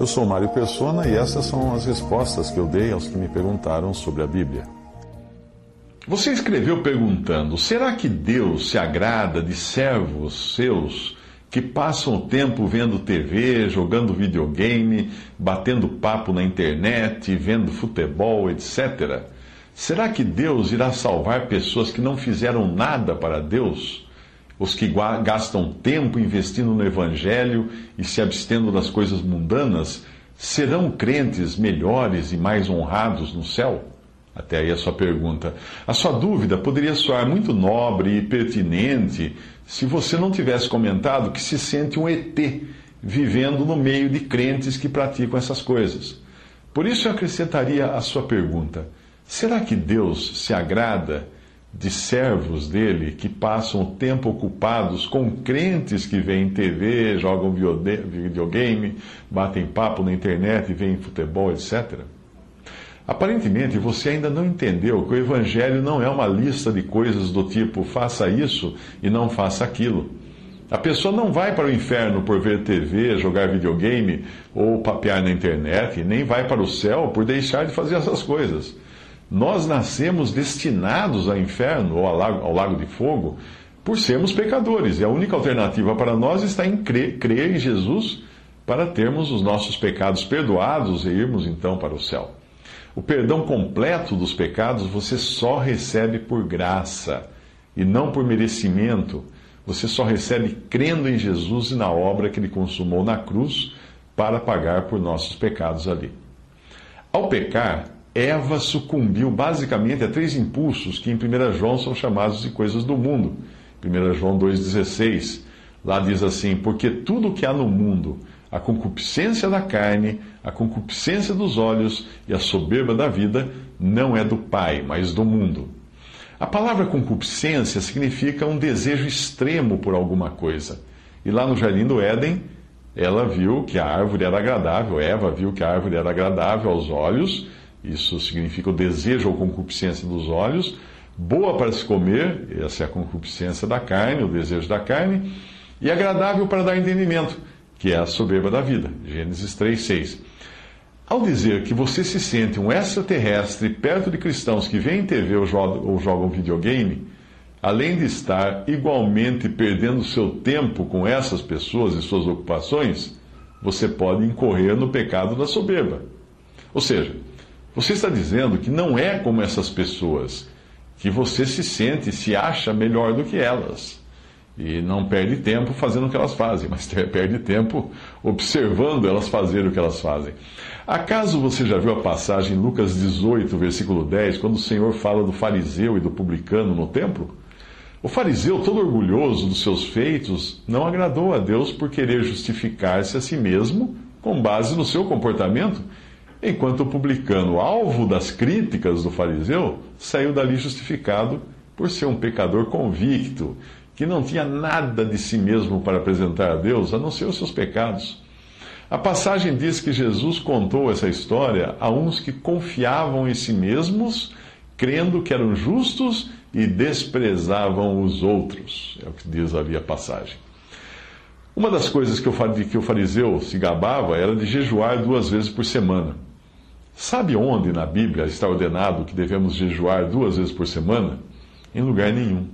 Eu sou Mário Persona e essas são as respostas que eu dei aos que me perguntaram sobre a Bíblia. Você escreveu perguntando: será que Deus se agrada de servos seus que passam o tempo vendo TV, jogando videogame, batendo papo na internet, vendo futebol, etc? Será que Deus irá salvar pessoas que não fizeram nada para Deus? Os que gastam tempo investindo no Evangelho e se abstendo das coisas mundanas, serão crentes melhores e mais honrados no céu? Até aí a sua pergunta. A sua dúvida poderia soar muito nobre e pertinente se você não tivesse comentado que se sente um ET vivendo no meio de crentes que praticam essas coisas. Por isso eu acrescentaria a sua pergunta: será que Deus se agrada de servos dele que passam o tempo ocupados com crentes que veem TV, jogam videogame, batem papo na internet, veem futebol, etc? Aparentemente, você ainda não entendeu que o Evangelho não é uma lista de coisas do tipo faça isso e não faça aquilo. A pessoa não vai para o inferno por ver TV, jogar videogame ou papear na internet, nem vai para o céu por deixar de fazer essas coisas. Nós nascemos destinados ao inferno ou ao lago, ao lago de fogo por sermos pecadores, e a única alternativa para nós está em crer, crer em Jesus para termos os nossos pecados perdoados e irmos então para o céu. O perdão completo dos pecados você só recebe por graça e não por merecimento. Você só recebe crendo em Jesus e na obra que ele consumou na cruz para pagar por nossos pecados ali. Ao pecar, Eva sucumbiu basicamente a três impulsos que em 1 João são chamados de coisas do mundo. 1 João 2,16. Lá diz assim: Porque tudo que há no mundo, a concupiscência da carne, a concupiscência dos olhos e a soberba da vida não é do Pai, mas do mundo. A palavra concupiscência significa um desejo extremo por alguma coisa. E lá no jardim do Éden, ela viu que a árvore era agradável, Eva viu que a árvore era agradável aos olhos, isso significa o desejo ou concupiscência dos olhos, boa para se comer, essa é a concupiscência da carne, o desejo da carne, e agradável para dar entendimento que é a soberba da vida. Gênesis 3, 6. Ao dizer que você se sente um extraterrestre perto de cristãos que veem TV ou jogam, ou jogam videogame, além de estar igualmente perdendo seu tempo com essas pessoas e suas ocupações, você pode incorrer no pecado da soberba. Ou seja, você está dizendo que não é como essas pessoas, que você se sente se acha melhor do que elas. E não perde tempo fazendo o que elas fazem, mas perde tempo observando elas fazerem o que elas fazem. Acaso você já viu a passagem em Lucas 18, versículo 10, quando o Senhor fala do fariseu e do publicano no templo? O fariseu, todo orgulhoso dos seus feitos, não agradou a Deus por querer justificar-se a si mesmo com base no seu comportamento, enquanto o publicano, alvo das críticas do fariseu, saiu dali justificado por ser um pecador convicto que não tinha nada de si mesmo para apresentar a Deus, a não ser os seus pecados. A passagem diz que Jesus contou essa história a uns que confiavam em si mesmos, crendo que eram justos e desprezavam os outros. É o que diz ali a passagem. Uma das coisas que o fariseu se gabava era de jejuar duas vezes por semana. Sabe onde na Bíblia está ordenado que devemos jejuar duas vezes por semana? Em lugar nenhum.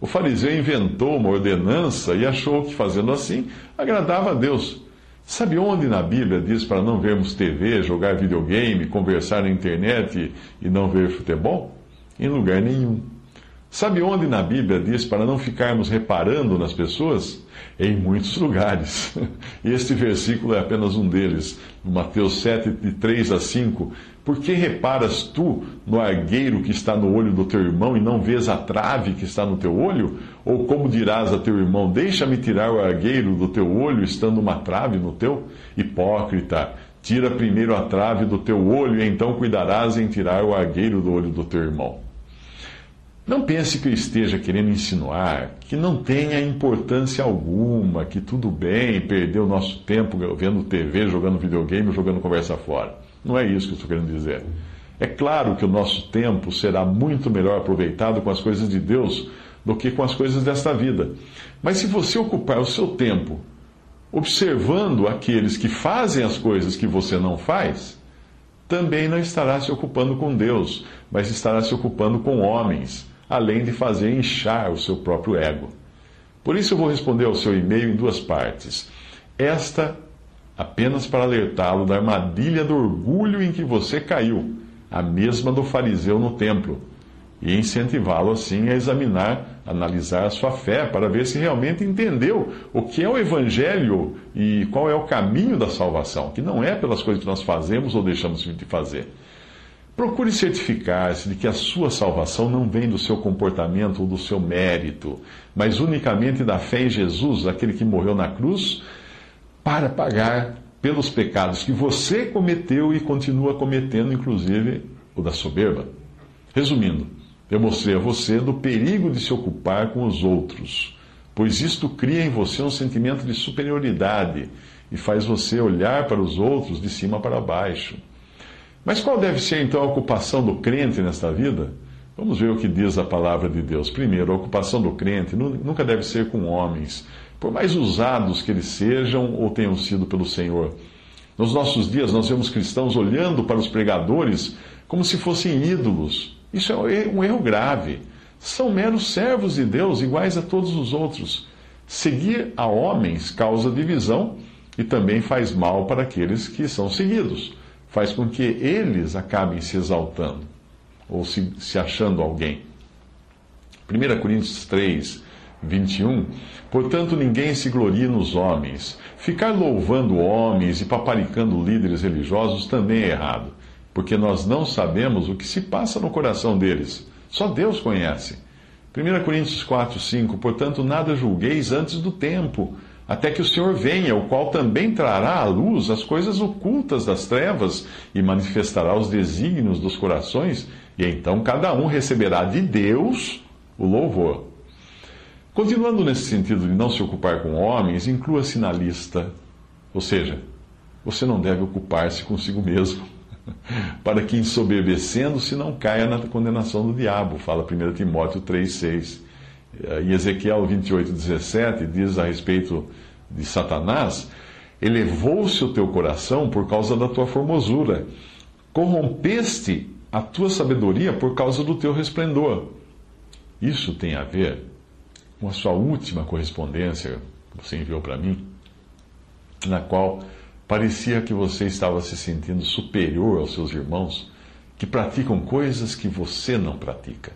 O fariseu inventou uma ordenança e achou que fazendo assim agradava a Deus. Sabe onde na Bíblia diz para não vermos TV, jogar videogame, conversar na internet e não ver futebol? Em lugar nenhum. Sabe onde na Bíblia diz para não ficarmos reparando nas pessoas? Em muitos lugares. Este versículo é apenas um deles. Mateus 7, de 3 a 5. Por que reparas tu no argueiro que está no olho do teu irmão e não vês a trave que está no teu olho? Ou como dirás a teu irmão: Deixa-me tirar o argueiro do teu olho, estando uma trave no teu? Hipócrita, tira primeiro a trave do teu olho, e então cuidarás em tirar o argueiro do olho do teu irmão. Não pense que eu esteja querendo insinuar que não tenha importância alguma, que tudo bem perder o nosso tempo vendo TV, jogando videogame, jogando conversa fora. Não é isso que eu estou querendo dizer. É claro que o nosso tempo será muito melhor aproveitado com as coisas de Deus do que com as coisas desta vida. Mas se você ocupar o seu tempo observando aqueles que fazem as coisas que você não faz, também não estará se ocupando com Deus, mas estará se ocupando com homens além de fazer inchar o seu próprio ego. Por isso eu vou responder ao seu e-mail em duas partes. Esta apenas para alertá-lo da armadilha do orgulho em que você caiu, a mesma do fariseu no templo, e incentivá-lo assim a examinar, analisar a sua fé para ver se realmente entendeu o que é o evangelho e qual é o caminho da salvação, que não é pelas coisas que nós fazemos ou deixamos de fazer. Procure certificar-se de que a sua salvação não vem do seu comportamento ou do seu mérito, mas unicamente da fé em Jesus, aquele que morreu na cruz, para pagar pelos pecados que você cometeu e continua cometendo, inclusive o da soberba. Resumindo, eu mostrei a você do perigo de se ocupar com os outros, pois isto cria em você um sentimento de superioridade e faz você olhar para os outros de cima para baixo. Mas qual deve ser então a ocupação do crente nesta vida? Vamos ver o que diz a palavra de Deus. Primeiro, a ocupação do crente nunca deve ser com homens, por mais usados que eles sejam ou tenham sido pelo Senhor. Nos nossos dias, nós vemos cristãos olhando para os pregadores como se fossem ídolos. Isso é um erro grave. São meros servos de Deus, iguais a todos os outros. Seguir a homens causa divisão e também faz mal para aqueles que são seguidos faz com que eles acabem se exaltando ou se, se achando alguém. 1 Coríntios 3, 21. Portanto, ninguém se glorie nos homens. Ficar louvando homens e paparicando líderes religiosos também é errado, porque nós não sabemos o que se passa no coração deles. Só Deus conhece. 1 Coríntios 4, 5. Portanto, nada julgueis antes do tempo até que o Senhor venha, o qual também trará à luz as coisas ocultas das trevas e manifestará os desígnios dos corações, e então cada um receberá de Deus o louvor. Continuando nesse sentido de não se ocupar com homens, inclua-se na lista. Ou seja, você não deve ocupar-se consigo mesmo, para que ensoberbecendo-se não caia na condenação do diabo, fala 1 Timóteo 3,6. E Ezequiel 28, 17 diz a respeito de Satanás: Elevou-se o teu coração por causa da tua formosura, corrompeste a tua sabedoria por causa do teu resplendor. Isso tem a ver com a sua última correspondência que você enviou para mim, na qual parecia que você estava se sentindo superior aos seus irmãos que praticam coisas que você não pratica.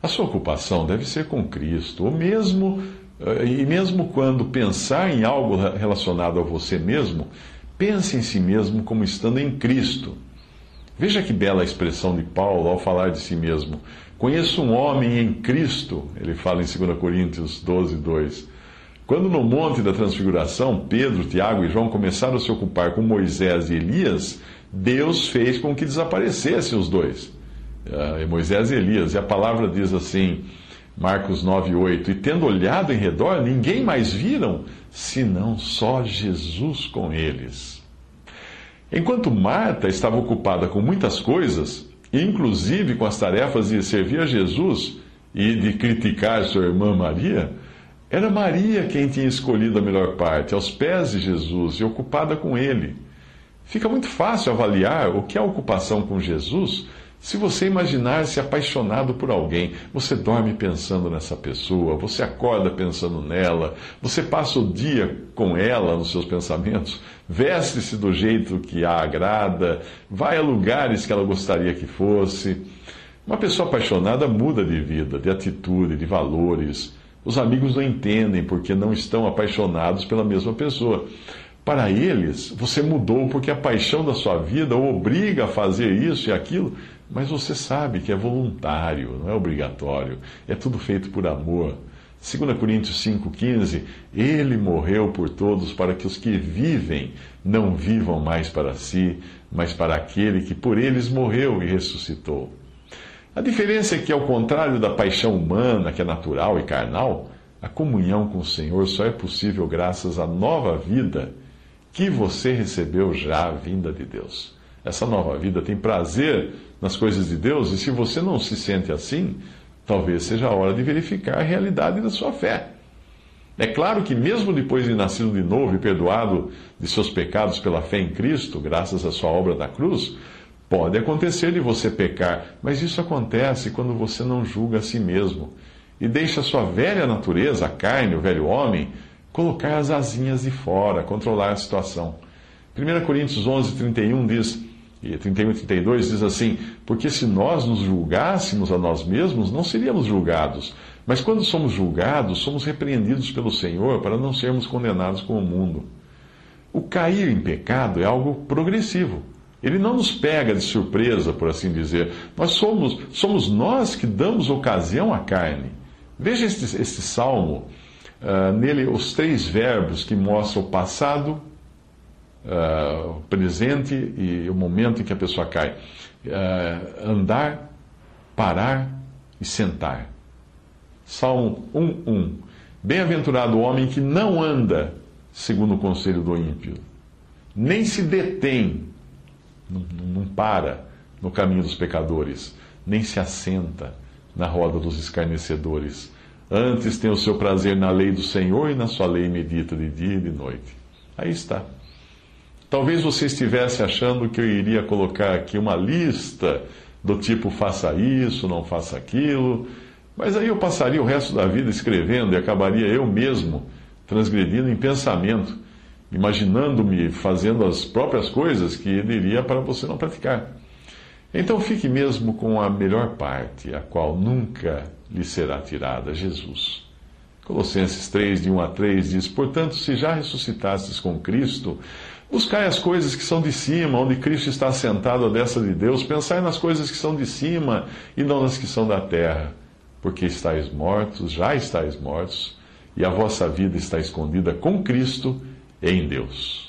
A sua ocupação deve ser com Cristo, ou mesmo, eh, e mesmo quando pensar em algo relacionado a você mesmo, pense em si mesmo como estando em Cristo. Veja que bela expressão de Paulo ao falar de si mesmo. Conheço um homem em Cristo, ele fala em 2 Coríntios 12, 2. Quando no Monte da Transfiguração, Pedro, Tiago e João começaram a se ocupar com Moisés e Elias, Deus fez com que desaparecessem os dois uh, Moisés e Elias. E a palavra diz assim, Marcos 9, 8: E tendo olhado em redor, ninguém mais viram, senão só Jesus com eles. Enquanto Marta estava ocupada com muitas coisas, inclusive com as tarefas de servir a Jesus e de criticar sua irmã Maria, era Maria quem tinha escolhido a melhor parte, aos pés de Jesus e ocupada com ele. Fica muito fácil avaliar o que é ocupação com Jesus Se você imaginar-se apaixonado por alguém, você dorme pensando nessa pessoa, você acorda pensando nela, você passa o dia com ela nos seus pensamentos, veste-se do jeito que a agrada, vai a lugares que ela gostaria que fosse. Uma pessoa apaixonada muda de vida, de atitude, de valores. Os amigos não entendem porque não estão apaixonados pela mesma pessoa. Para eles, você mudou porque a paixão da sua vida o obriga a fazer isso e aquilo, mas você sabe que é voluntário, não é obrigatório. É tudo feito por amor. 2 Coríntios 5,15: Ele morreu por todos para que os que vivem não vivam mais para si, mas para aquele que por eles morreu e ressuscitou. A diferença é que, ao contrário da paixão humana, que é natural e carnal, a comunhão com o Senhor só é possível graças à nova vida que você recebeu já vinda de Deus. Essa nova vida tem prazer nas coisas de Deus, e se você não se sente assim, talvez seja a hora de verificar a realidade da sua fé. É claro que, mesmo depois de nascido de novo e perdoado de seus pecados pela fé em Cristo, graças à sua obra da cruz, pode acontecer de você pecar, mas isso acontece quando você não julga a si mesmo e deixa a sua velha natureza, a carne, o velho homem, colocar as asinhas de fora, controlar a situação. 1 Coríntios 11, 31 diz, e 31 e 32 diz assim: Porque se nós nos julgássemos a nós mesmos, não seríamos julgados. Mas quando somos julgados, somos repreendidos pelo Senhor para não sermos condenados com o mundo. O cair em pecado é algo progressivo. Ele não nos pega de surpresa, por assim dizer. Nós somos, somos nós que damos ocasião à carne. Veja este, este salmo Uh, nele, os três verbos que mostram o passado, uh, presente e o momento em que a pessoa cai: uh, andar, parar e sentar. Salmo 1:1. Bem-aventurado o homem que não anda segundo o conselho do ímpio, nem se detém, não, não para no caminho dos pecadores, nem se assenta na roda dos escarnecedores Antes tem o seu prazer na lei do Senhor e na sua lei medita de dia e de noite. Aí está. Talvez você estivesse achando que eu iria colocar aqui uma lista do tipo faça isso, não faça aquilo, mas aí eu passaria o resto da vida escrevendo e acabaria eu mesmo transgredindo em pensamento, imaginando-me fazendo as próprias coisas que ele iria para você não praticar. Então fique mesmo com a melhor parte, a qual nunca lhe será tirada, Jesus. Colossenses 3, de 1 a 3 diz: Portanto, se já ressuscitastes com Cristo, buscai as coisas que são de cima, onde Cristo está sentado à destra de Deus, pensai nas coisas que são de cima e não nas que são da terra, porque estáis mortos, já estáis mortos, e a vossa vida está escondida com Cristo em Deus.